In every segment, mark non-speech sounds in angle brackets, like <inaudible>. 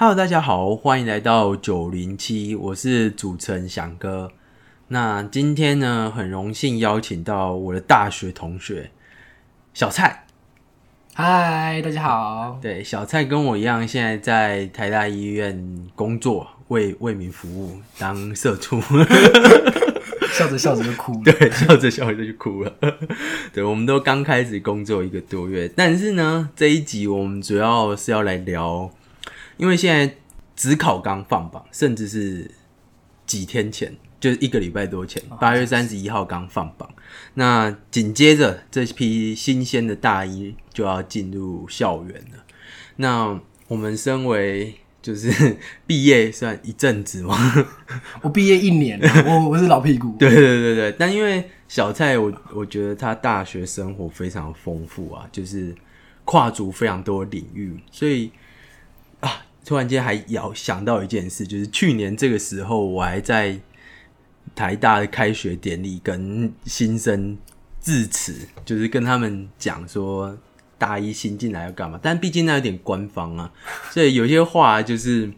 Hello，大家好，欢迎来到九零七，我是主持人翔哥。那今天呢，很荣幸邀请到我的大学同学小蔡。嗨，大家好。对，小蔡跟我一样，现在在台大医院工作，为为民服务，当社畜。<laughs> 笑着笑着就哭了，<laughs> 对，笑着笑着就哭了。<laughs> 对，我们都刚开始工作一个多月，但是呢，这一集我们主要是要来聊，因为现在职考刚放榜，甚至是几天前，就是一个礼拜多前，八月三十一号刚放榜。那紧接着这批新鲜的大一就要进入校园了。那我们身为就是 <laughs> 毕业算一阵子吗？<laughs> 我毕业一年，我我是老屁股。<laughs> 对对对对，但因为小蔡，我我觉得他大学生活非常丰富啊，就是跨足非常多领域，所以啊，突然间还要想到一件事，就是去年这个时候，我还在台大的开学典礼跟新生致辞，就是跟他们讲说。大一新进来要干嘛？但毕竟那有点官方啊，<laughs> 所以有些话就是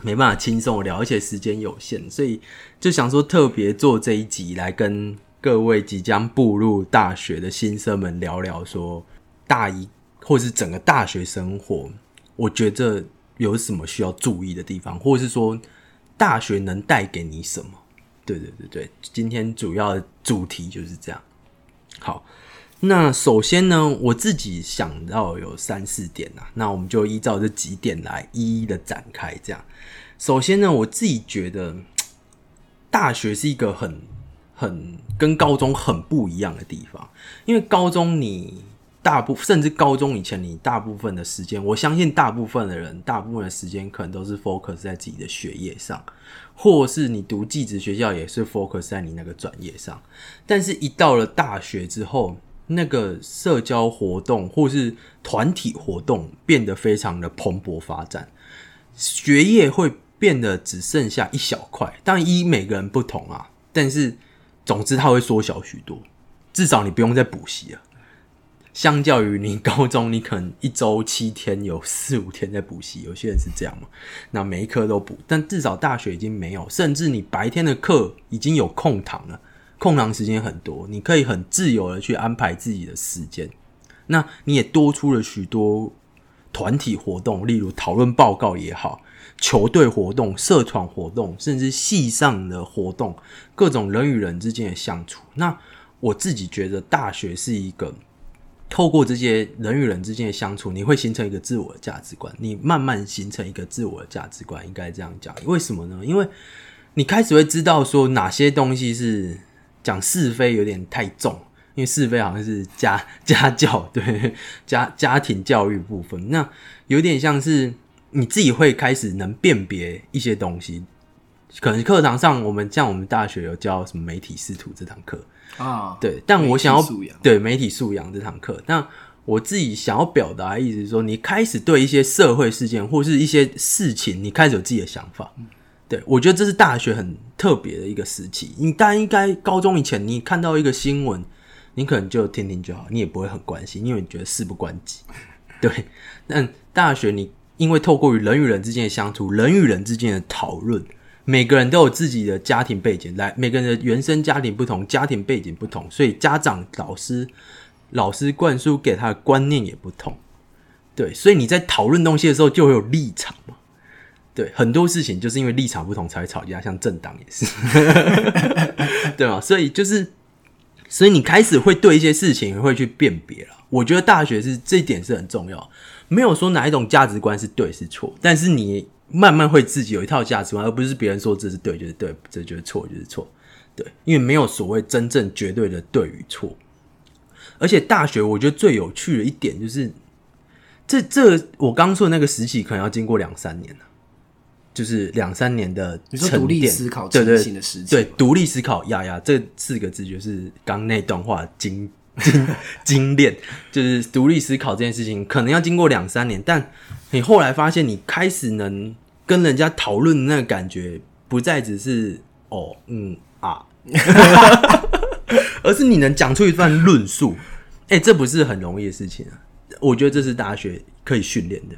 没办法轻松聊，而且时间有限，所以就想说特别做这一集来跟各位即将步入大学的新生们聊聊，说大一或是整个大学生活，我觉得有什么需要注意的地方，或者是说大学能带给你什么？对对对对，今天主要主题就是这样。好。那首先呢，我自己想到有三四点啊，那我们就依照这几点来一一的展开。这样，首先呢，我自己觉得大学是一个很很跟高中很不一样的地方，因为高中你大部甚至高中以前你大部分的时间，我相信大部分的人大部分的时间可能都是 focus 在自己的学业上，或是你读寄职学校也是 focus 在你那个专业上，但是一到了大学之后。那个社交活动或是团体活动变得非常的蓬勃发展，学业会变得只剩下一小块。当然，一每个人不同啊，但是总之它会缩小许多。至少你不用再补习了。相较于你高中，你可能一周七天有四五天在补习，有些人是这样嘛。那每一科都补，但至少大学已经没有，甚至你白天的课已经有空堂了。空堂时间很多，你可以很自由的去安排自己的时间。那你也多出了许多团体活动，例如讨论报告也好，球队活动、社团活动，甚至系上的活动，各种人与人之间的相处。那我自己觉得，大学是一个透过这些人与人之间的相处，你会形成一个自我价值观，你慢慢形成一个自我价值观，应该这样讲。为什么呢？因为你开始会知道说哪些东西是。讲是非有点太重，因为是非好像是家家教，对 <laughs> 家家庭教育部分，那有点像是你自己会开始能辨别一些东西。可能课堂上我们像我们大学有教什么媒体视图这堂课啊，对，但我想要对媒体素养这堂课，但我自己想要表达的意思是说，你开始对一些社会事件或是一些事情，你开始有自己的想法。对，我觉得这是大学很特别的一个时期。你大应该高中以前，你看到一个新闻，你可能就听听就好，你也不会很关心，因为你觉得事不关己。<laughs> 对，但大学你因为透过与人与人之间的相处，人与人之间的讨论，每个人都有自己的家庭背景，来每个人的原生家庭不同，家庭背景不同，所以家长、老师、老师灌输给他的观念也不同。对，所以你在讨论东西的时候，就会有立场嘛。对很多事情就是因为立场不同才会吵架，像政党也是，<laughs> 对吗？所以就是，所以你开始会对一些事情会去辨别了。我觉得大学是这一点是很重要，没有说哪一种价值观是对是错，但是你慢慢会自己有一套价值观，而不是别人说这是对就是对，这就是错就是错。对，因为没有所谓真正绝对的对与错。而且大学我觉得最有趣的一点就是，这这我刚说的那个时期可能要经过两三年了。就是两三年的沉淀，对对对，独立思考，呀呀，这四个字就是刚那段话精精精炼，就是独立思考这件事情，可能要经过两三年，但你后来发现，你开始能跟人家讨论那个感觉，不再只是哦嗯啊，<laughs> 而是你能讲出一段论述，哎，这不是很容易的事情啊，我觉得这是大学可以训练的。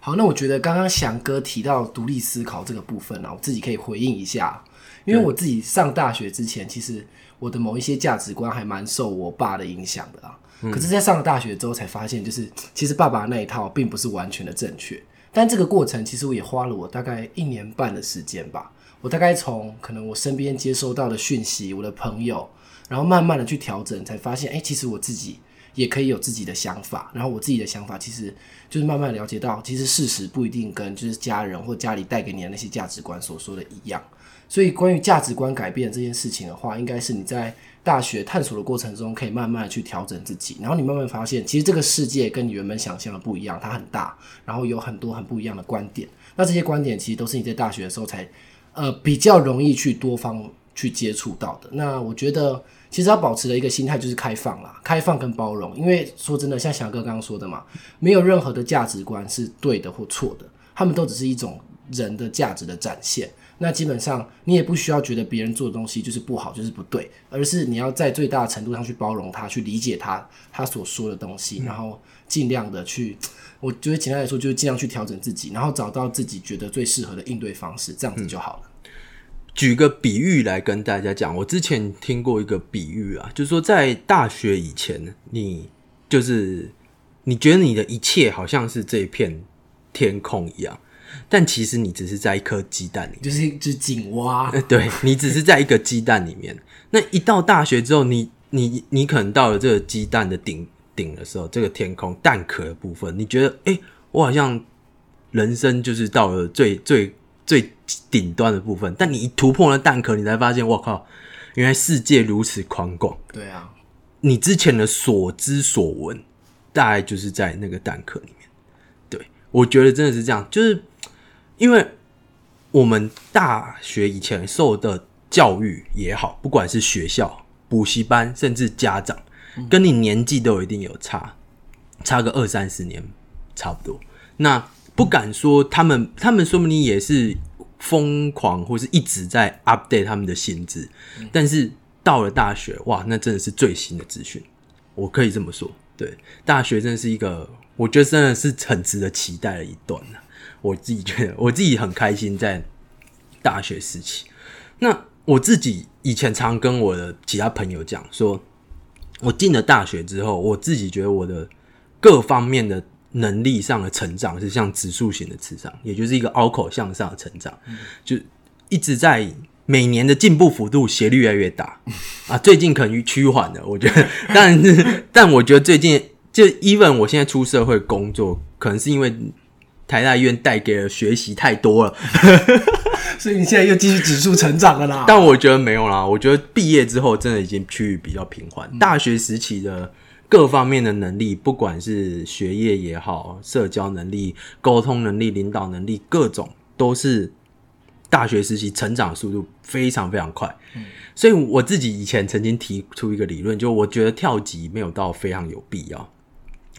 好，那我觉得刚刚翔哥提到独立思考这个部分啊，我自己可以回应一下，因为我自己上大学之前，其实我的某一些价值观还蛮受我爸的影响的啊。可是，在上了大学之后，才发现，就是其实爸爸那一套并不是完全的正确。但这个过程其实我也花了我大概一年半的时间吧。我大概从可能我身边接收到的讯息，我的朋友，然后慢慢的去调整，才发现，哎、其实我自己也可以有自己的想法。然后我自己的想法，其实就是慢慢了解到，其实事实不一定跟就是家人或家里带给你的那些价值观所说的一样。所以，关于价值观改变这件事情的话，应该是你在大学探索的过程中，可以慢慢的去调整自己，然后你慢慢发现，其实这个世界跟你原本想象的不一样，它很大，然后有很多很不一样的观点。那这些观点其实都是你在大学的时候才呃比较容易去多方去接触到的。那我觉得，其实要保持的一个心态就是开放啦，开放跟包容。因为说真的，像翔哥刚刚说的嘛，没有任何的价值观是对的或错的，他们都只是一种人的价值的展现。那基本上你也不需要觉得别人做的东西就是不好，就是不对，而是你要在最大程度上去包容他，去理解他他所说的东西，然后尽量的去，我觉得简单来说就是尽量去调整自己，然后找到自己觉得最适合的应对方式，这样子就好了。举个比喻来跟大家讲，我之前听过一个比喻啊，就是说在大学以前，你就是你觉得你的一切好像是这一片天空一样，但其实你只是在一颗鸡蛋里面。就是就是井蛙，呃对你只是在一个鸡蛋里面。那一到大学之后，你你你可能到了这个鸡蛋的顶顶的时候，这个天空蛋壳的部分，你觉得，哎、我好像人生就是到了最最最顶端的部分。但你一突破了蛋壳，你才发现，我靠，原来世界如此宽广。对啊，你之前的所知所闻，大概就是在那个蛋壳里面。对我觉得真的是这样，就是因为我们大学以前受的教育也好，不管是学校、补习班，甚至家长，跟你年纪都有一定有差，差个二三十年差不多。那不敢说他们，他们说不定也是疯狂或是一直在 update 他们的薪资，但是到了大学，哇，那真的是最新的资讯，我可以这么说。对，大学真的是一个，我觉得真的是很值得期待的一段呢、我自己觉得，我自己很开心在大学时期。那我自己以前常跟我的其他朋友讲说，我进了大学之后，我自己觉得我的各方面的能力上的成长是像指数型的成长，也就是一个凹口向上的成长，就一直在每年的进步幅度斜率越来越大啊。最近可能趋缓了，我觉得，但是但我觉得最近就 even 我现在出社会工作，可能是因为台大医院带给了学习太多了，<laughs> 所以你现在又继续指数成长了啦。但我觉得没有啦，我觉得毕业之后真的已经趋于比较平缓。大学时期的各方面的能力，不管是学业也好，社交能力、沟通能力、领导能力，各种都是大学时期成长速度非常非常快。所以我自己以前曾经提出一个理论，就我觉得跳级没有到非常有必要。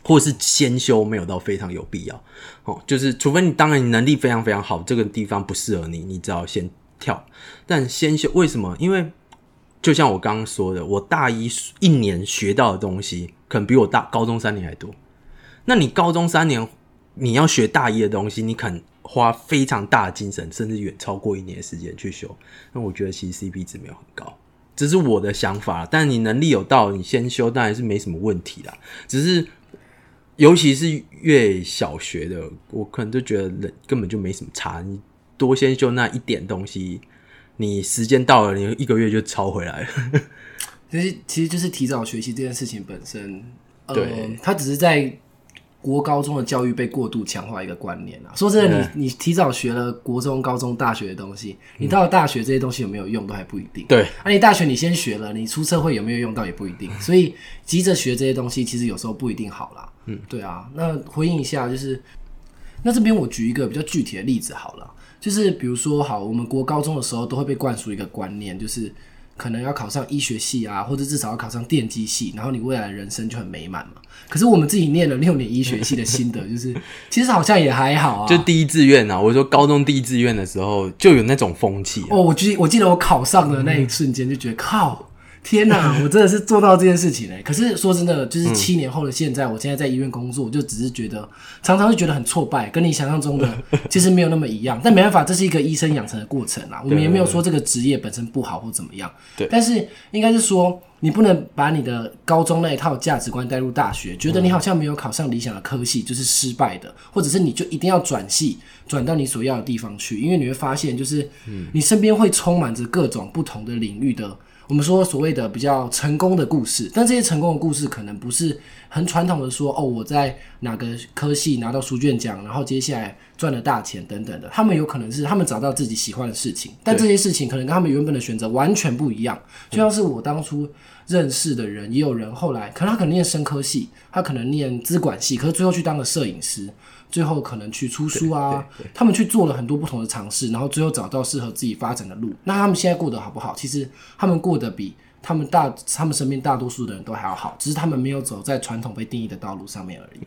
或是先修没有到非常有必要哦，就是除非你当然你能力非常非常好，这个地方不适合你，你只好先跳。但先修为什么？因为就像我刚刚说的，我大一一年学到的东西，可能比我大高中三年还多。那你高中三年你要学大一的东西，你肯花非常大的精神，甚至远超过一年的时间去修。那我觉得其实 CP 值没有很高，这是我的想法。但你能力有到，你先修当然是没什么问题啦，只是。尤其是越小学的，我可能就觉得人根本就没什么差。你多先修那一点东西，你时间到了，你一个月就抄回来了。其实其实就是提早学习这件事情本身，呃对，它只是在国高中的教育被过度强化一个观念啊。说真的，你你提早学了国中、高中、大学的东西，你到了大学这些东西有没有用都还不一定。对，啊，你大学你先学了，你出社会有没有用到也不一定。所以急着学这些东西，其实有时候不一定好啦。嗯，对啊。那回应一下，就是那这边我举一个比较具体的例子好了，就是比如说，好，我们国高中的时候都会被灌输一个观念，就是可能要考上医学系啊，或者至少要考上电机系，然后你未来的人生就很美满嘛。可是我们自己念了六年医学系的心得，<laughs> 就是其实好像也还好啊。就第一志愿啊，我说高中第一志愿的时候就有那种风气、啊。哦，我记我记得我考上的那一瞬间就觉得靠，天哪，<laughs> 我真的是做到这件事情嘞！可是说真的，就是七年后的现在，我现在在医院工作，我就只是觉得常常会觉得很挫败，跟你想象中的 <laughs> 其实没有那么一样。但没办法，这是一个医生养成的过程啊。我们也没有说这个职业本身不好或怎么样。对，但是应该是说，你不能把你的高中那一套价值观带入大学，觉得你好像没有考上理想的科系就是失败的，或者是你就一定要转系，转到你所要的地方去，因为你会发现，就是你身边会充满着各种不同的领域的。我们说所谓的比较成功的故事，但这些成功的故事可能不是很传统的说哦，我在哪个科系拿到书卷奖，然后接下来赚了大钱等等的。他们有可能是他们找到自己喜欢的事情，但这些事情可能跟他们原本的选择完全不一样。就像是我当初认识的人，也有人后来可能他可能念生科系，他可能念资管系，可是最后去当了摄影师。最后可能去出书啊，他们去做了很多不同的尝试，然后最后找到适合自己发展的路。那他们现在过得好不好？其实他们过得比他们大他们身边大多数的人都还要好，只是他们没有走在传统被定义的道路上面而已。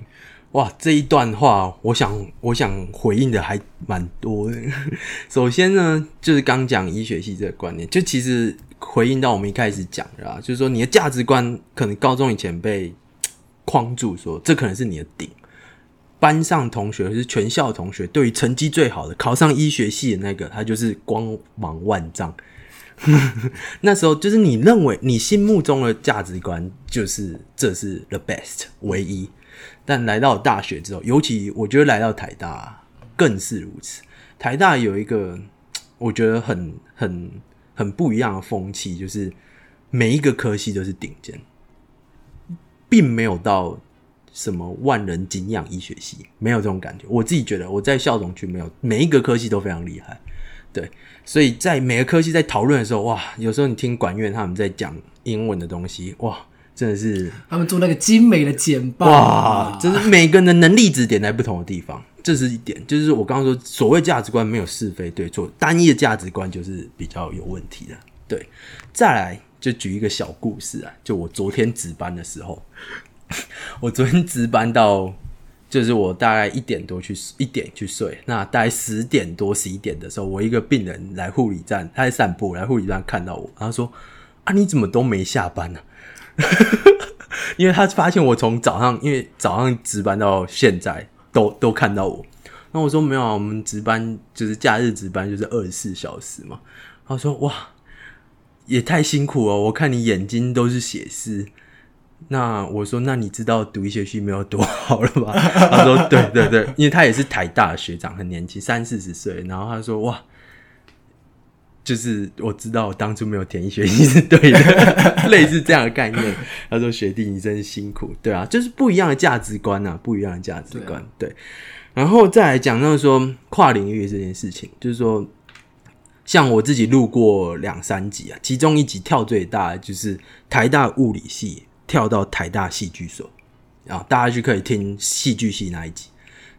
哇，这一段话，我想我想回应的还蛮多的。<laughs> 首先呢，就是刚讲医学系这个观念，就其实回应到我们一开始讲的啊，就是说你的价值观可能高中以前被框住，说这可能是你的顶。班上同学是全校同学，对于成绩最好的考上医学系的那个，他就是光芒万丈。<laughs> 那时候就是你认为你心目中的价值观就是这是 the best 唯一，但来到大学之后，尤其我觉得来到台大更是如此。台大有一个我觉得很很很不一样的风气，就是每一个科系都是顶尖，并没有到。什么万人敬仰医学系没有这种感觉，我自己觉得我在校总区没有每一个科系都非常厉害，对，所以在每个科系在讨论的时候，哇，有时候你听管院他们在讲英文的东西，哇，真的是他们做那个精美的简报，哇，真是每个人的能力值点在不同的地方，这是一点，就是我刚刚说所谓价值观没有是非对错，单一的价值观就是比较有问题的，对，再来就举一个小故事啊，就我昨天值班的时候。<laughs> 我昨天值班到，就是我大概一点多去一点去睡，那大概十点多十一点的时候，我一个病人来护理站，他在散步，来护理站看到我，他说：“啊，你怎么都没下班呢？” <laughs> 因为他发现我从早上，因为早上值班到现在都都看到我，那我说没有啊，我们值班就是假日值班就是二十四小时嘛。他说：“哇，也太辛苦了，我看你眼睛都是血丝。”那我说，那你知道读医学系没有多好了吧？<laughs> 他说，对对对，因为他也是台大学长，很年轻，三四十岁。然后他说，哇，就是我知道我当初没有填医学系是对的，<laughs> 类似这样的概念。他说，学弟你真是辛苦，对啊，就是不一样的价值观啊，不一样的价值观。对，然后再来讲到说跨领域这件事情，就是说，像我自己录过两三集啊，其中一集跳最大就是台大物理系。跳到台大戏剧所，啊，大家就可以听戏剧系那一集。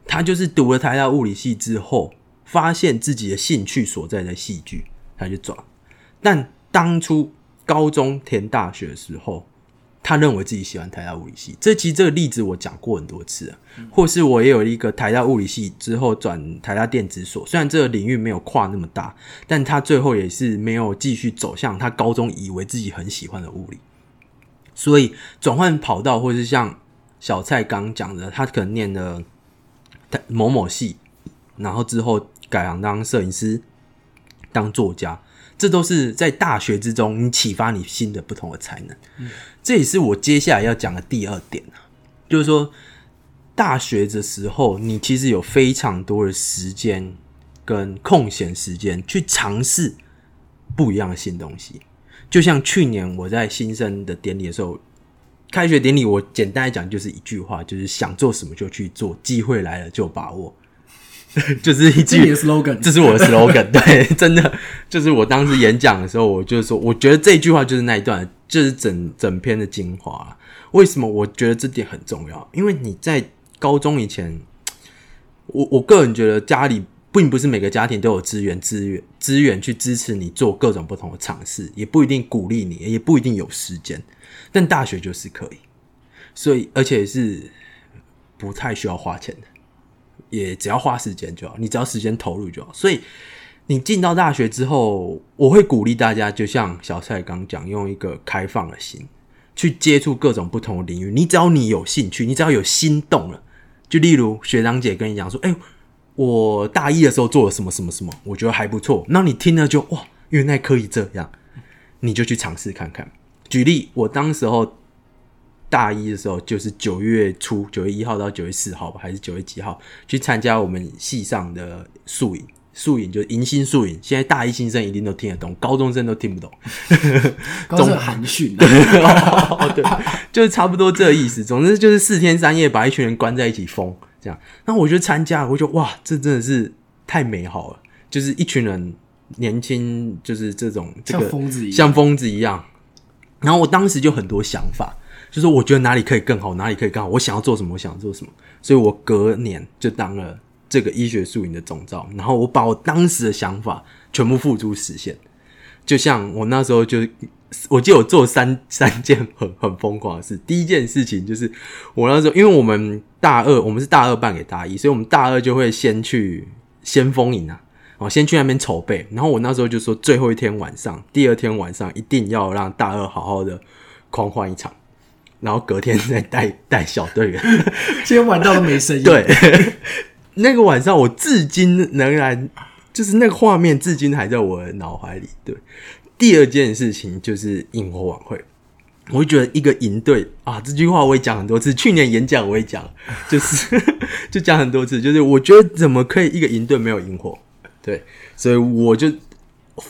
他就是读了台大物理系之后，发现自己的兴趣所在在戏剧，他就转。但当初高中填大学的时候，他认为自己喜欢台大物理系。这其实这个例子我讲过很多次啊，或是我也有一个台大物理系之后转台大电子所，虽然这个领域没有跨那么大，但他最后也是没有继续走向他高中以为自己很喜欢的物理。所以转换跑道，或者是像小蔡刚讲的，他可能念的某某系，然后之后改行当摄影师、当作家，这都是在大学之中你启发你新的不同的才能。这也是我接下来要讲的第二点啊，就是说大学的时候，你其实有非常多的时间跟空闲时间去尝试不一样的新东西。就像去年我在新生的典礼的时候，开学典礼，我简单来讲就是一句话，就是想做什么就去做，机会来了就把握，<laughs> 就是一句 slogan，这是我的 slogan，<laughs> 对，真的就是我当时演讲的时候，我就是说，我觉得这句话就是那一段，就是整整篇的精华。为什么我觉得这点很重要？因为你在高中以前，我我个人觉得家里。并不是每个家庭都有资源、资源、资源去支持你做各种不同的尝试，也不一定鼓励你，也不一定有时间。但大学就是可以，所以而且是不太需要花钱的，也只要花时间就好，你只要时间投入就好。所以你进到大学之后，我会鼓励大家，就像小蔡刚讲，用一个开放的心去接触各种不同的领域。你只要你有兴趣，你只要有心动了，就例如学长姐跟你讲说：“哎、我大一的时候做了什么什么什么，我觉得还不错。”那你听了就哇，原来可以这样，你就去尝试看看。举例，我当时候大一的时候，就是九月初，九月一号到九月四号吧，还是九月几号去参加我们系上的宿营。宿营就是迎新宿营，现在大一新生一定都听得懂，高中生都听不懂。刚刚是寒训、啊，<laughs> 哦，对，就是差不多这个意思。总之就是四天三夜把一群人关在一起疯，这样。那我就参加，我就哇，这真的是太美好了。就是一群人年轻，就是这种这像个疯子一样。像疯子一样。然后我当时就很多想法，就是我觉得哪里可以更好，哪里可以更好，我想要做什么，我想要做什么。所以我隔年就当了这个医学宿营的总召，然后我把我当时的想法全部付诸实现。就像我那时候就，我记得我做三三件很很疯狂的事。第一件事情就是我那时候，因为我们大二，我们是大二办给大一，所以我们大二就会先去先锋营啊，哦，先去那边筹备。然后我那时候就说，最后一天晚上，第二天晚上一定要让大二好好的狂欢一场，然后隔天再带带小队员。<laughs> 今天玩到都没声音。对，那个晚上我至今仍然就是那个画面，至今还在我的脑海里。对，第二件事情就是萤火晚会，我会觉得一个营队啊，这句话我也讲很多次，去年演讲我也讲，就是 <laughs> 就讲很多次，就是我觉得怎么可以一个营队没有萤火？对，所以我就。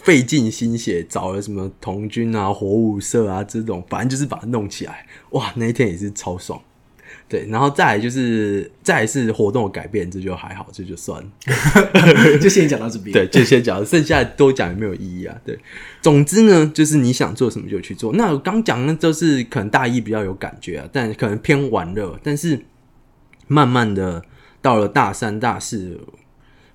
费尽心血找了什么童军啊、火舞社啊这种，反正就是把它弄起来。哇，那一天也是超爽。对，然后再来就是再来是活动的改变，这就还好，这就算了。<laughs> 就先讲到这边。对，就先讲，剩下多讲也没有意义啊。对，总之呢，就是你想做什么就去做。那我刚讲的都是可能大一比较有感觉啊，但可能偏玩乐。但是慢慢的到了大三、大四，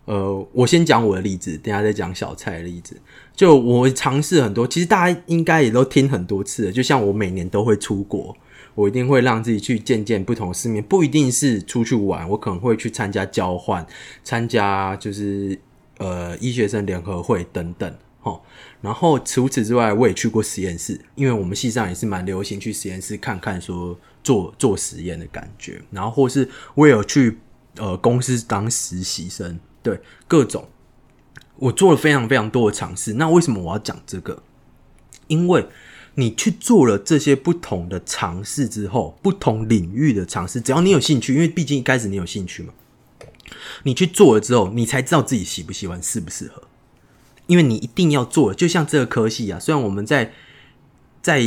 呃，我先讲我的例子，等下再讲小蔡的例子。就我尝试很多，其实大家应该也都听很多次了。就像我每年都会出国，我一定会让自己去见见不同世面，不一定是出去玩，我可能会去参加交换，参加就是呃医学生联合会等等。哦，然后除此之外，我也去过实验室，因为我们系上也是蛮流行去实验室看看，说做做实验的感觉。然后或是我也有去呃公司当实习生，对各种，我做了非常非常多的尝试。那为什么我要讲这个？因为你去做了这些不同的尝试之后，不同领域的尝试，只要你有兴趣，因为毕竟一开始你有兴趣嘛，你去做了之后，你才知道自己喜不喜欢，适不适合。因为你一定要做，就像这个科系啊，虽然我们在在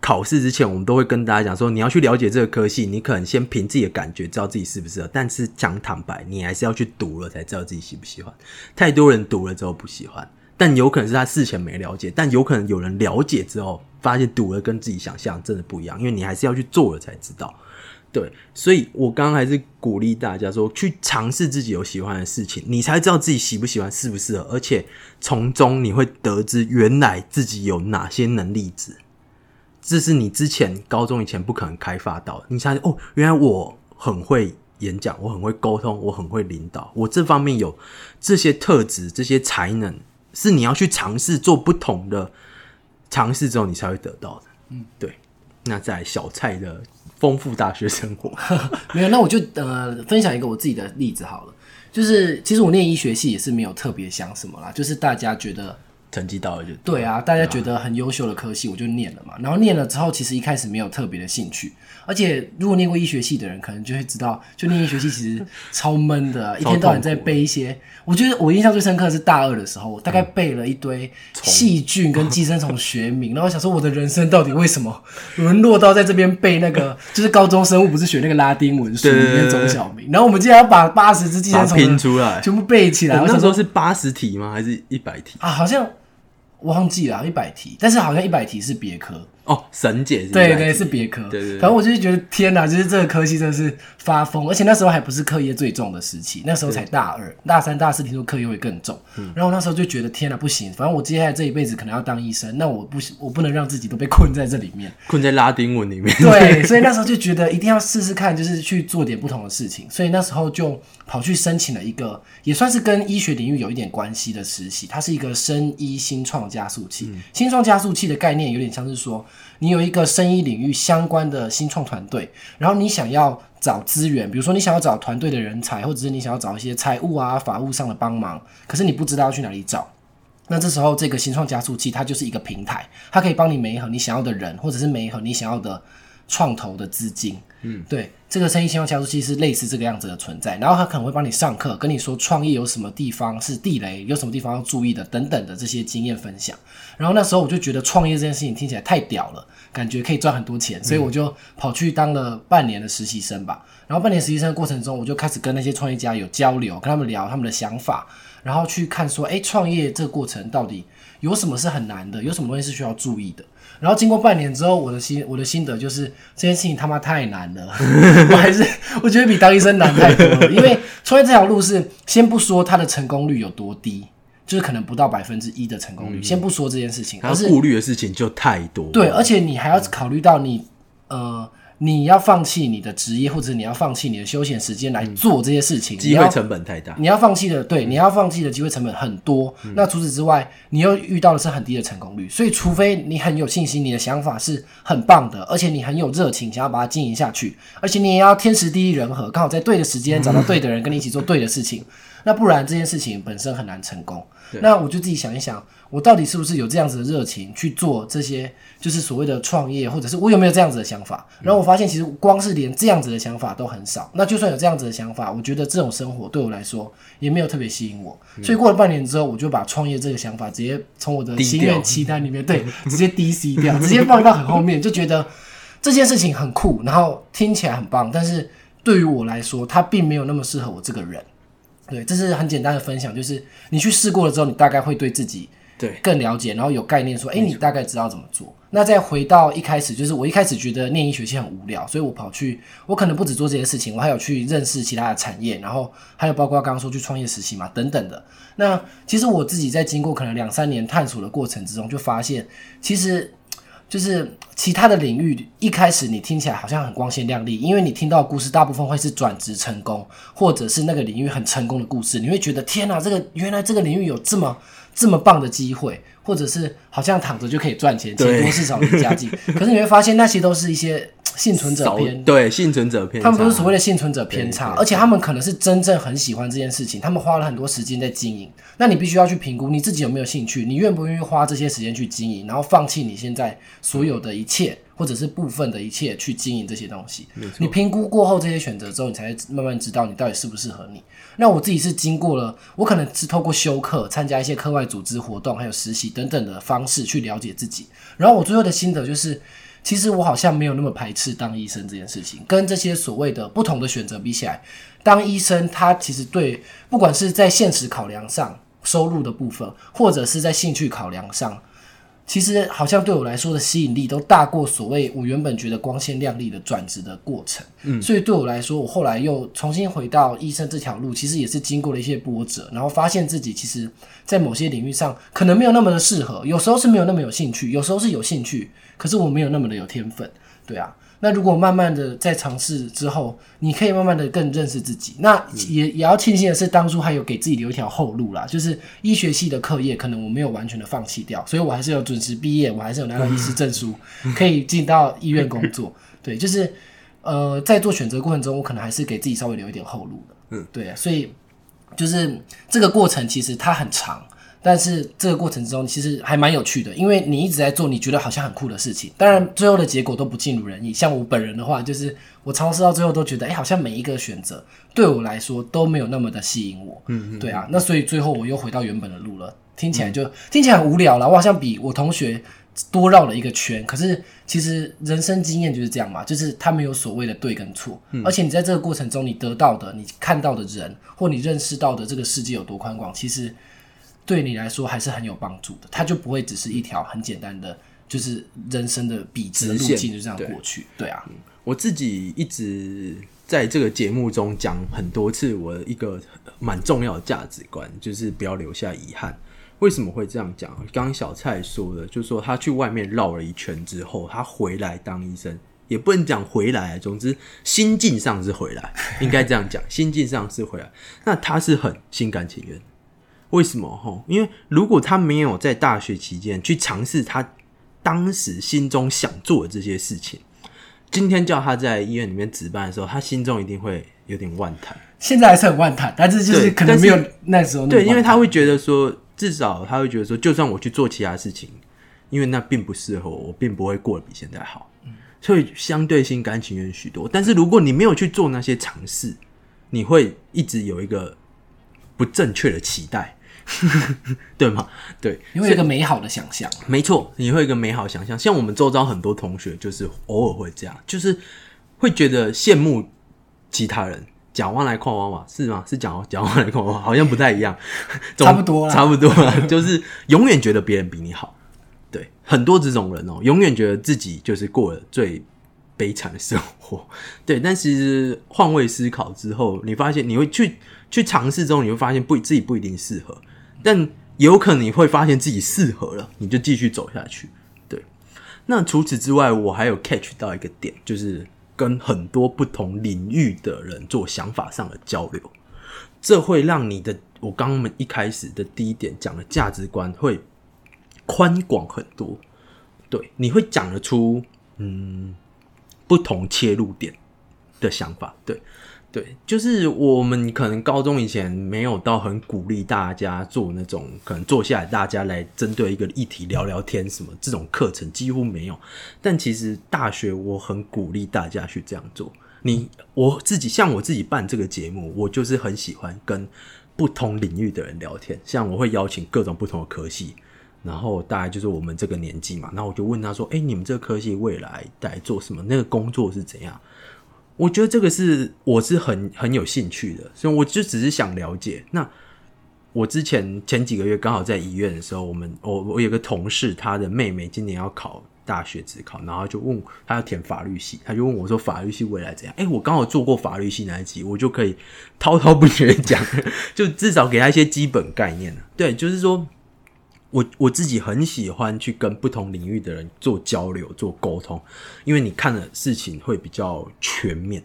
考试之前，我们都会跟大家讲说，你要去了解这个科系，你可能先凭自己的感觉知道自己适不适合，但是讲坦白，你还是要去读了才知道自己喜不喜欢。太多人读了之后不喜欢，但有可能是他事前没了解，但有可能有人了解之后发现赌了跟自己想象真的不一样，因为你还是要去做了才知道。对，所以我刚刚还是鼓励大家说，去尝试自己有喜欢的事情，你才知道自己喜不喜欢，适不适合，而且从中你会得知原来自己有哪些能力值，这是你之前高中以前不可能开发到的。你才哦，原来我很会演讲，我很会沟通，我很会领导，我这方面有这些特质、这些才能，是你要去尝试做不同的尝试之后，你才会得到的。嗯，对。那在小蔡的丰富大学生活，<laughs> 没有，那我就呃分享一个我自己的例子好了。就是其实我念医学系也是没有特别想什么啦，就是大家觉得成绩到了就对啊，大家觉得很优秀的科系，我就念了嘛。然后念了之后，其实一开始没有特别的兴趣，而且如果念过医学系的人，可能就会知道，就念医学系其实超闷的啊、<laughs> 一天到晚在背一些。我觉得我印象最深刻的是大二的时候，我大概背了一堆细菌跟 <laughs> 寄生虫学名，然后想说我的人生到底为什么沦落到在这边背那个，<laughs> 就是高中生物不是学那个拉丁文书里面中小名，然后我们竟然要把八十只寄生虫拼出来。全部背起来，我想说时候是八十题吗？还是一百题？啊，好像我忘记了一百题，但是好像一百题是别科，哦，神姐是对对，是别科。对对对反正我就是觉得天哪，就是这个科系真的是发疯，而且那时候还不是课业最重的时期，那时候才大二、大三、大四，听说课业会更重。嗯然后我那时候就觉得天哪，不行，反正我接下来这一辈子可能要当医生，那我不行，我不能让自己都被困在这里面。困在拉丁文里面。对，<laughs> 所以那时候就觉得一定要试试看，就是去做点不同的事情。所以那时候就跑去申请了一个，也算是跟医学领域有一点关系的实习。它是一个生医新创加速器。新创加速器的概念有点像是说，你有一个生意领域相关的新创团队，然后你想要找资源，比如说你想要找团队的人才，或者是你想要找一些财务啊、法务上的帮忙，可是你不知道要去哪里找。那这时候，这个新创加速器它就是一个平台，它可以帮你媒合你想要的人，或者是媒合你想要的创投的资金。嗯，对，这个生意信用加速器是类似这个样子的存在。然后他可能会帮你上课，跟你说创业有什么地方是地雷，有什么地方要注意的等等的这些经验分享。然后那时候我就觉得创业这件事情听起来太屌了，感觉可以赚很多钱，所以我就跑去当了半年的实习生吧。然后半年实习生的过程中，我就开始跟那些创业家有交流，跟他们聊他们的想法，然后去看说，哎，创业这个过程到底有什么是很难的，有什么东西是需要注意的。然后经过半年之后，我的心我的心得就是这件事情他妈太难了，我还是我觉得比当医生难太多了。因为创业这条路是先不说它的成功率有多低，就是可能不到百分之一的成功率，先不说这件事情，而是顾虑的事情就太多。对，而且你还要考虑到你呃。你要放弃你的职业，或者你要放弃你的休闲时间来做这些事情，机会成本太大。你要放弃的，对，你要放弃的机会成本很多。那除此之外，你又遇到的是很低的成功率，所以除非你很有信心，你的想法是很棒的，而且你很有热情，想要把它经营下去，而且你也要天时地利人和，刚好在对的时间找到对的人，跟你一起做对的事情。那不然这件事情本身很难成功。那我就自己想一想，我到底是不是有这样子的热情去做这些，就是所谓的创业，或者是我有没有这样子的想法？然后我发现，其实光是连这样子的想法都很少。那就算有这样子的想法，我觉得这种生活对我来说也没有特别吸引我。所以过了半年之后，我就把创业这个想法直接从我的心愿清单里面，对，直接 DC 掉，<laughs> 直接放到很后面，就觉得这件事情很酷，然后听起来很棒，但是对于我来说，它并没有那么适合我这个人。对，这是很简单的分享，就是你去试过了之后，你大概会对自己对更了解，然后有概念，说，哎，你大概知道怎么做。那再回到一开始，就是我一开始觉得念医学系很无聊，所以我跑去，我可能不止做这些事情，我还有去认识其他的产业，然后还有包括刚刚说去创业实习嘛，等等的。那其实我自己在经过可能两三年探索的过程之中，就发现其实。就是其他的领域，一开始你听起来好像很光鲜亮丽，因为你听到的故事大部分会是转职成功，或者是那个领域很成功的故事，你会觉得天哪，这个原来这个领域有这么这么棒的机会，或者是好像躺着就可以赚钱，钱多事少离家近。<laughs> 可是你会发现，那些都是一些幸存者偏对幸存者偏差，他们不是所谓的幸存者偏差，而且他们可能是真正很喜欢这件事情，他们花了很多时间在经营。那你必须要去评估你自己有没有兴趣，你愿不愿意花这些时间去经营，然后放弃你现在所有的一切，或者是部分的一切去经营这些东西。你评估过后这些选择之后，你才会慢慢知道你到底适不适合你。那我自己是经过了，我可能是透过休课、参加一些课外组织活动，还有实习等等的方式去了解自己。然后我最后的心得就是。其实我好像没有那么排斥当医生这件事情，跟这些所谓的不同的选择比起来，当医生他其实对不管是在现实考量上收入的部分，或者是在兴趣考量上，其实好像对我来说的吸引力都大过所谓我原本觉得光鲜亮丽的转职的过程。嗯，所以对我来说，我后来又重新回到医生这条路，其实也是经过了一些波折，然后发现自己其实在某些领域上可能没有那么的适合，有时候是没有那么有兴趣，有时候是有兴趣，可是我没有那么的有天分。对啊，那如果慢慢的在尝试之后，你可以慢慢的更认识自己。那也也要庆幸的是，当初还有给自己留一条后路啦，就是医学系的课业，可能我没有完全的放弃掉，所以我还是有准时毕业，我还是有拿到医师证书，可以进到医院工作。<laughs> 对，就是呃，在做选择过程中，我可能还是给自己稍微留一点后路的。嗯，对啊，所以就是这个过程其实它很长。但是这个过程中其实还蛮有趣的，因为你一直在做你觉得好像很酷的事情，当然最后的结果都不尽如人意。像我本人的话，就是我尝试到最后都觉得，哎，好像每一个选择对我来说都没有那么的吸引我。嗯嗯，对啊，那所以最后我又回到原本的路了。听起来就、听起来很无聊了，我好像比我同学多绕了一个圈。可是其实人生经验就是这样嘛，就是他没有所谓的对跟错，而且你在这个过程中你得到的、你看到的人或你认识到的这个世界有多宽广，其实。对你来说还是很有帮助的，它就不会只是一条很简单的就是人生的笔直的路径就这样过去。对啊，我自己一直在这个节目中讲很多次，我的一个蛮重要的价值观就是不要留下遗憾。为什么会这样讲？刚刚小蔡说的，就是说他去外面绕了一圈之后，他回来当医生，也不能讲回来，总之心境上是回来，应该这样讲，心境上是回来。那他是很心甘情愿。为什么？吼，因为如果他没有在大学期间去尝试他当时心中想做的这些事情，今天叫他在医院里面值班的时候，他心中一定会有点万谈。现在还是很万谈，但是就是可能没有那时候那对，因为他会觉得说，至少他会觉得说，就算我去做其他事情，因为那并不适合我，我并不会过得比现在好，所以相对心甘情愿许多。但是如果你没有去做那些尝试，你会一直有一个不正确的期待，<laughs> 对吗？对，你会有一个美好的想象。没错，你会有一个美好想象。像我们周遭很多同学，就是偶尔会这样，就是会觉得羡慕其他人。讲完来看弯嘛，是吗？是讲讲完来夸娃娃，好像不太一样，<laughs> 差不多啦差不多啦，就是永远觉得别人比你好。对，很多这种人哦、永远觉得自己就是过了最悲惨的生活。<laughs> 对，但其实换位思考之后，你发现你会去去尝试之后，你会发现不自己不一定适合，但有可能你会发现自己适合了，你就继续走下去。对，那除此之外，我还有 catch 到一个点，就是跟很多不同领域的人做想法上的交流，这会让你的我刚刚们一开始的第一点讲的价值观会宽广很多。对，你会讲得出嗯不同切入点的想法。对，对，就是我们可能高中以前没有到很鼓励大家做那种可能坐下来大家来针对一个议题聊聊天什么这种课程几乎没有。但其实大学我很鼓励大家去这样做。你我自己像我自己办这个节目，我就是很喜欢跟不同领域的人聊天，像我会邀请各种不同的科系。然后大概就是我们这个年纪嘛，然后我就问他说：“哎，你们这个科系未来在做什么？那个工作是怎样？”我觉得这个是我是很很有兴趣的，所以我就只是想了解。那我之前前几个月刚好在医院的时候，我们我我有个同事，他的妹妹今年要考大学自考，然后就问他要填法律系，他就问我说法律系未来怎样？哎，我刚好做过法律系那一集，我就可以 <laughs> 滔滔不绝讲，就至少给他一些基本概念对，就是说。我我自己很喜欢去跟不同领域的人做交流、做沟通，因为你看的事情会比较全面。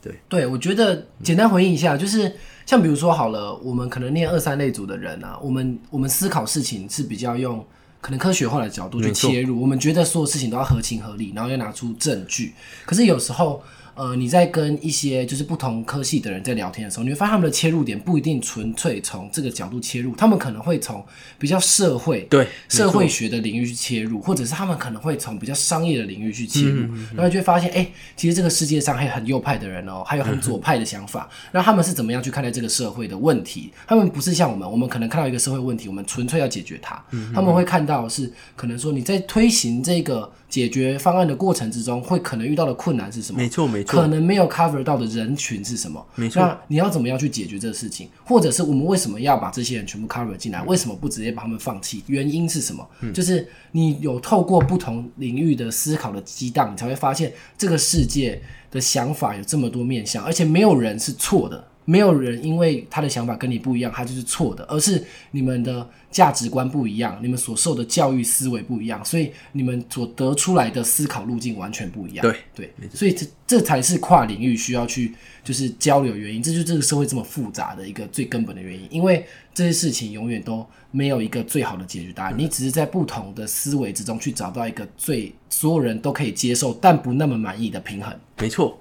对，对我觉得简单回应一下，就是像比如说好了，我们可能念二三类组的人啊，我们我们思考事情是比较用可能科学化的角度去切入，我们觉得所有事情都要合情合理，然后要拿出证据。可是有时候，呃，你在跟一些就是不同科系的人在聊天的时候，你会发现他们的切入点不一定纯粹从这个角度切入，他们可能会从比较社会对，社会学的领域去切入，或者是他们可能会从比较商业的领域去切入，嗯。然后就会发现，哎、其实这个世界上还有很右派的人哦，还有很左派的想法，然后他们是怎么样去看待这个社会的问题？他们不是像我们，我们可能看到一个社会问题，我们纯粹要解决它，嗯他们会看到是可能说你在推行这个解决方案的过程之中，会可能遇到的困难是什么？没错没错可能没有 cover 到的人群是什么？没错那你要怎么样去解决这个事情？或者是我们为什么要把这些人全部 cover 进来？为什么不直接把他们放弃？原因是什么？就是你有透过不同领域的思考的激荡，你才会发现这个世界的想法有这么多面向，而且没有人是错的。没有人因为他的想法跟你不一样，他就是错的，而是你们的价值观不一样，你们所受的教育思维不一样，所以你们所得出来的思考路径完全不一样。对对，所以这这才是跨领域需要去就是交流原因，这就是这个社会这么复杂的一个最根本的原因。因为这些事情永远都没有一个最好的解决答案，你只是在不同的思维之中去找到一个最所有人都可以接受但不那么满意的平衡。没错，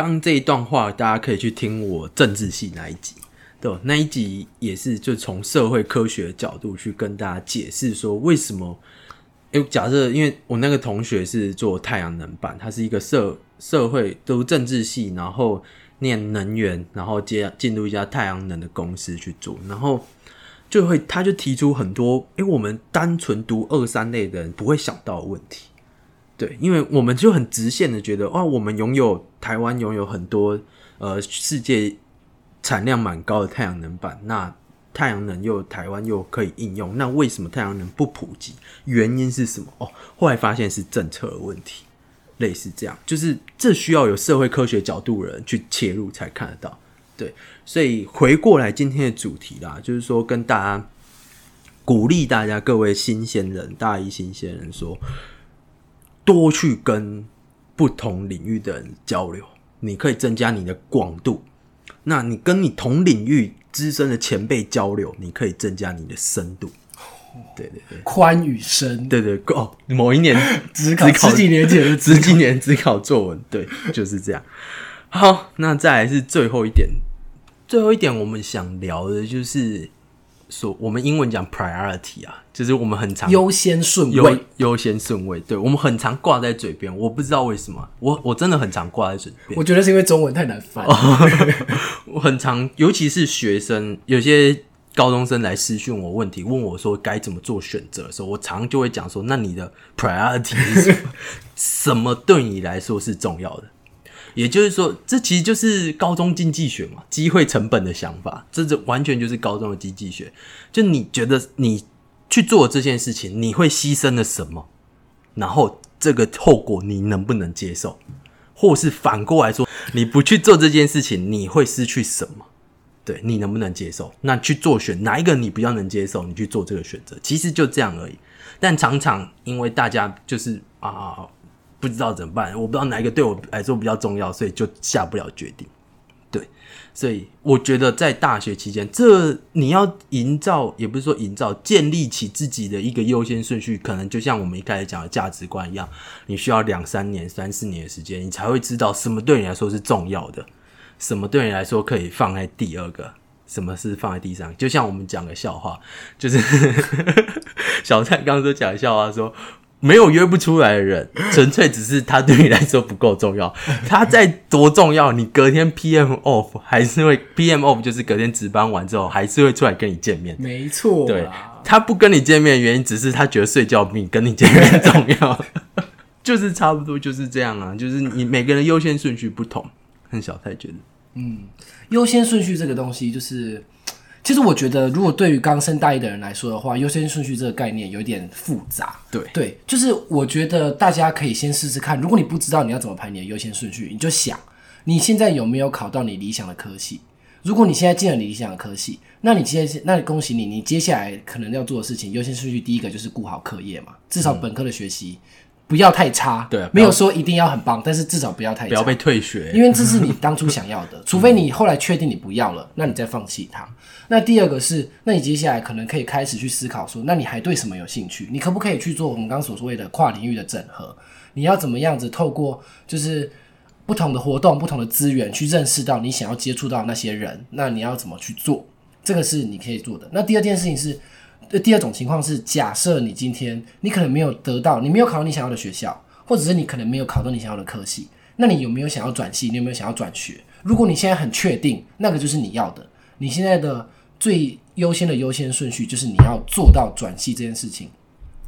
刚这一段话大家可以去听我政治系那一集，对？那一集也是就从社会科学的角度去跟大家解释说为什么。诶，假设因为我那个同学是做太阳能板，他是一个社社会读政治系，然后念能源，然后接进入一家太阳能的公司去做，然后就会他就提出很多，诶，我们单纯读二三类的人不会想到的问题。对，因为我们就很直线的觉得，哇，我们拥有台湾拥有很多呃世界产量蛮高的太阳能板，那太阳能又台湾又可以应用，那为什么太阳能不普及？原因是什么？哦，后来发现是政策的问题，类似这样，就是这需要有社会科学角度的人去切入才看得到。对，所以回过来今天的主题啦，就是说跟大家鼓励大家各位新鲜人、大一新鲜人说，多去跟不同领域的人交流，你可以增加你的广度。那你跟你同领域资深的前辈交流，你可以增加你的深度。对对对，宽与深，对对哦，某一年 <laughs> 只考十几年前的十几年只考作文，对，就是这样。好，那再来是最后一点。最后一点，我们想聊的就是说，我们英文讲 priority 啊，就是我们很常优先顺位，优先顺位，对我们很常挂在嘴边。我不知道为什么，我我真的很常挂在嘴边。我觉得是因为中文太难翻。<laughs> 我很常，尤其是学生，有些高中生来私讯我问题，问我说该怎么做选择的时候，我常就会讲说，那你的 priority 是什么？<laughs> 什么对你来说是重要的？也就是说，这其实就是高中经济学嘛，机会成本的想法，这这完全就是高中的经济学。就你觉得你去做这件事情，你会牺牲了什么？然后这个后果你能不能接受？或是反过来说，你不去做这件事情，你会失去什么？对你能不能接受？那去做选哪一个你比较能接受？你去做这个选择，其实就这样而已。但常常因为大家就是啊。不知道怎么办，我不知道哪一个对我来说比较重要，所以就下不了决定。对，所以我觉得在大学期间，这你要营造，也不是说营造，建立起自己的一个优先顺序，可能就像我们一开始讲的价值观一样，你需要两三年、三四年的时间，你才会知道什么对你来说是重要的，什么对你来说可以放在第二个，什么是放在地上。就像我们讲个笑话，就是 <laughs> 小蔡刚刚说讲笑话说。没有约不出来的人，<laughs> 纯粹只是他对你来说不够重要。他再多重要，你隔天 PM off 还是会 PM off，就是隔天值班完之后还是会出来跟你见面。没错，对他不跟你见面的原因，只是他觉得睡觉比跟你见面重要。<laughs> 就是差不多就是这样啊，就是你每个人优先顺序不同。很小太觉得，嗯，优先顺序这个东西就是。其实我觉得，如果对于刚升大一的人来说的话，优先顺序这个概念有点复杂。对对，就是我觉得大家可以先试试看。如果你不知道你要怎么排你的优先顺序，你就想你现在有没有考到你理想的科系。如果你现在进了你理想的科系，那你接那恭喜你，你接下来可能要做的事情，优先顺序第一个就是顾好课业嘛，至少本科的学习。不要太差，对，没有说一定要很棒，但是至少不要太差，不要被退学，因为这是你当初想要的。除非你后来确定你不要了，那你再放弃它。那第二个是，那你接下来可能可以开始去思考说，那你还对什么有兴趣？你可不可以去做我们刚刚所说的跨领域的整合？你要怎么样子透过就是不同的活动、不同的资源去认识到你想要接触到那些人？那你要怎么去做？这个是你可以做的。那第二件事情是。第二种情况是，假设你今天你可能没有得到，你没有考到你想要的学校，或者是你可能没有考到你想要的科系，那你有没有想要转系？你有没有想要转学？如果你现在很确定那个就是你要的，你现在的最优先的优先顺序就是你要做到转系这件事情，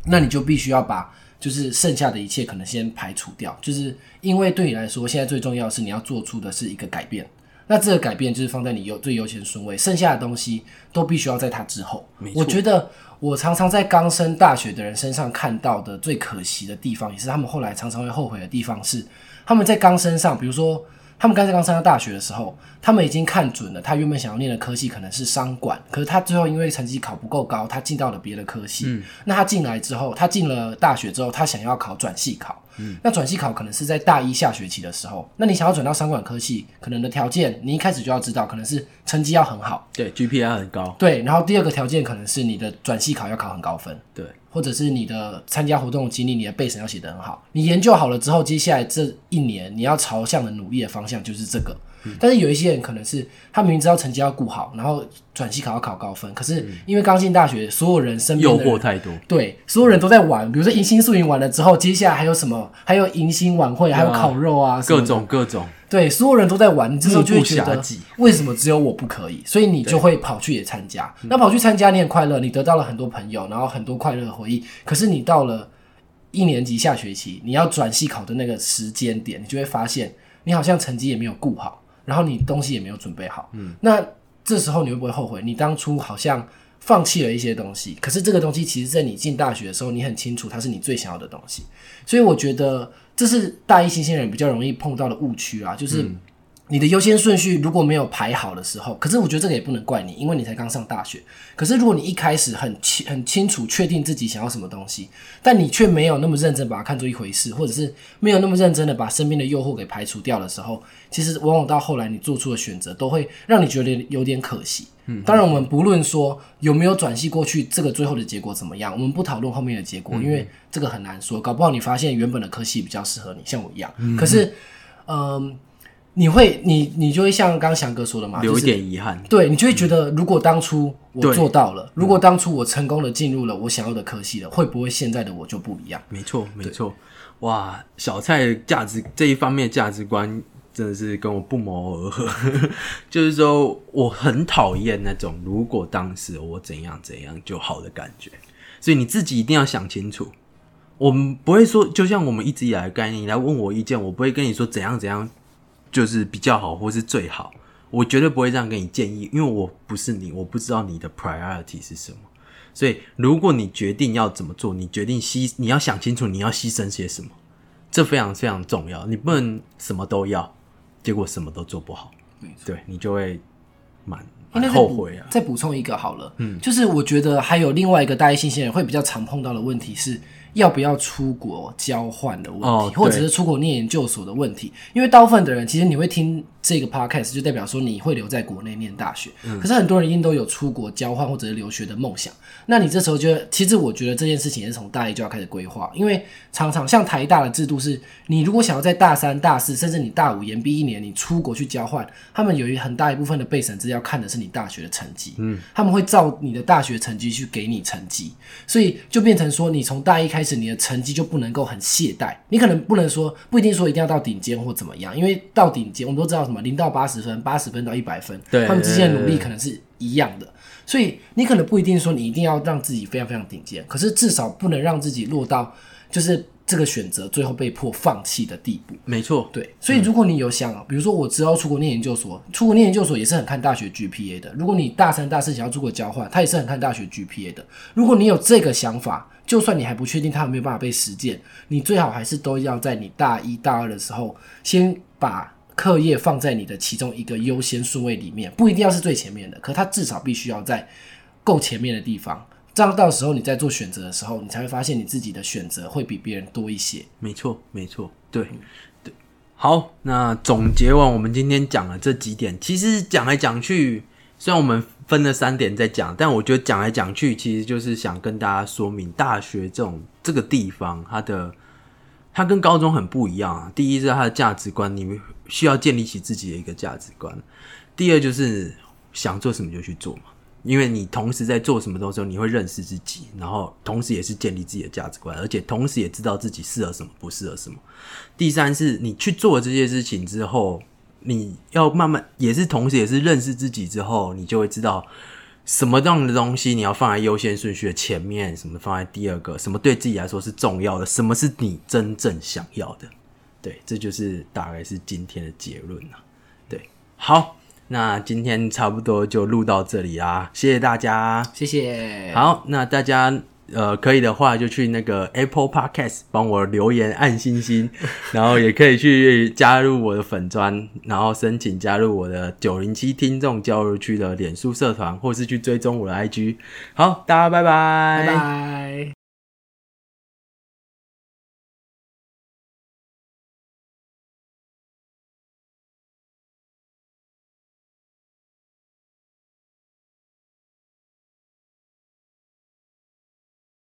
那你就必须要把就是剩下的一切可能先排除掉，就是因为对你来说，现在最重要是你要做出的是一个改变。那这个改变就是放在你优最优先顺位，剩下的东西都必须要在它之后。我觉得我常常在刚升大学的人身上看到的最可惜的地方，也是他们后来常常会后悔的地方，是他们在刚升上，比如说。他们刚才刚上到大学的时候，他们已经看准了，他原本想要念的科系可能是商管，可是他最后因为成绩考不够高，他进到了别的科系。嗯，那他进来之后，他进了大学之后，他想要考转系考。嗯，那转系考可能是在大一下学期的时候。那你想要转到商管科系，可能的条件你一开始就要知道，可能是成绩要很好，对，GPA 很高。对，然后第二个条件可能是你的转系考要考很高分。对。或者是你的参加活动的经历，你的背审要写得很好。你研究好了之后，接下来这一年你要朝向的努力的方向就是这个。但是有一些人可能是他明明知道成绩要顾好，然后转系考要考高分，可是因为刚进大学，所有人身边诱惑太多，对，所有人都在玩。比如说迎新宿营完了之后，接下来还有什么？还有迎新晚会，还有烤肉啊，各种各种。对，所有人都在玩，你这时候就会觉得为什么只有我不可以？所以你就会跑去也参加。那跑去参加，你很快乐，你得到了很多朋友，然后很多快乐的回忆。可是你到了一年级下学期，你要转系考的那个时间点，你就会发现你好像成绩也没有顾好，然后你东西也没有准备好。嗯，那这时候你会不会后悔？你当初好像放弃了一些东西，可是这个东西其实在你进大学的时候，你很清楚它是你最想要的东西。所以我觉得这是大一新鲜人比较容易碰到的误区啊，就是。你的优先顺序如果没有排好的时候，可是我觉得这个也不能怪你，因为你才刚上大学。可是如果你一开始很清很清楚确定自己想要什么东西，但你却没有那么认真把它看作一回事，或者是没有那么认真的把身边的诱惑给排除掉的时候，其实往往到后来你做出的选择都会让你觉得有点可惜。嗯，当然我们不论说有没有转系过去，这个最后的结果怎么样，我们不讨论后面的结果，因为这个很难说。搞不好你发现原本的科系比较适合你，像我一样。可是，嗯。你会，你你就会像刚刚翔哥说的嘛，有一点遗憾。对你就会觉得，如果当初我做到了，如果当初我成功的进入了我想要的科系了，会不会现在的我就不一样？没错，没错。哇，小蔡价值这一方面价值观真的是跟我不谋而合。<laughs> 就是说，我很讨厌那种如果当时我怎样怎样就好的感觉。所以你自己一定要想清楚。我们不会说，就像我们一直以来的概念，你来问我意见，我不会跟你说怎样怎样。就是比较好，或是最好，我绝对不会这样给你建议，因为我不是你，我不知道你的 priority 是什么。所以，如果你决定要怎么做，你决定牺，你要想清楚你要牺牲些什么，这非常非常重要。你不能什么都要，结果什么都做不好，对你就会蛮后悔啊。再补充一个好了，嗯，就是我觉得还有另外一个大一新鲜人会比较常碰到的问题是。要不要出国交换的问题，或者是出国念研究所的问题？因为大部分的人，其实你会听这个 podcast，就代表说你会留在国内念大学。可是很多人一定都有出国交换或者是留学的梦想。那你这时候就，其实我觉得这件事情也是从大一就要开始规划，因为常常像台大的制度是，你如果想要在大三、大四，甚至你大五延毕一年，你出国去交换，他们有一很大一部分的备审资料看的是你大学的成绩，嗯，他们会照你的大学成绩去给你成绩，所以就变成说，你从大一开始，你的成绩就不能够很懈怠，你可能不能说不一定说一定要到顶尖或怎么样，因为到顶尖我们都知道什么零到八十分，八十分到一百分，对，他们之间的努力可能是一样的。所以你可能不一定说你一定要让自己非常非常顶尖，可是至少不能让自己落到就是这个选择最后被迫放弃的地步。没错，对。所以如果你有想，比如说我之后出国念研究所，出国念研究所也是很看大学 GPA 的。如果你大三、大四想要出国交换，他也是很看大学 GPA 的。如果你有这个想法，就算你还不确定他有没有办法被实践，你最好还是都要在你大一大二的时候先把。课业放在你的其中一个优先顺位里面，不一定要是最前面的，可它至少必须要在够前面的地方，这样到时候你在做选择的时候，你才会发现你自己的选择会比别人多一些。没错，没错，对对。好，那总结完我们今天讲了这几点，其实讲来讲去，虽然我们分了三点在讲，但我觉得讲来讲去，其实就是想跟大家说明大学这种这个地方，它的它跟高中很不一样啊。第一是它的价值观，你们。需要建立起自己的一个价值观。第二就是想做什么就去做嘛，因为你同时在做什么的时候，你会认识自己，然后同时也是建立自己的价值观，而且同时也知道自己适合什么，不适合什么。第三是你去做这些事情之后，你要慢慢也是同时也是认识自己之后，你就会知道什么样的东西你要放在优先顺序的前面，什么放在第二个，什么对自己来说是重要的，什么是你真正想要的。对，这就是大概是今天的结论了。对，好，那今天差不多就录到这里啦，谢谢大家，谢谢。好，那大家呃可以的话就去那个 Apple Podcast 帮我留言按星星，<laughs> 然后也可以去加入我的粉砖，然后申请加入我的九零七听众交流区的脸书社团，或是去追踪我的 IG。好，大家拜拜，拜拜。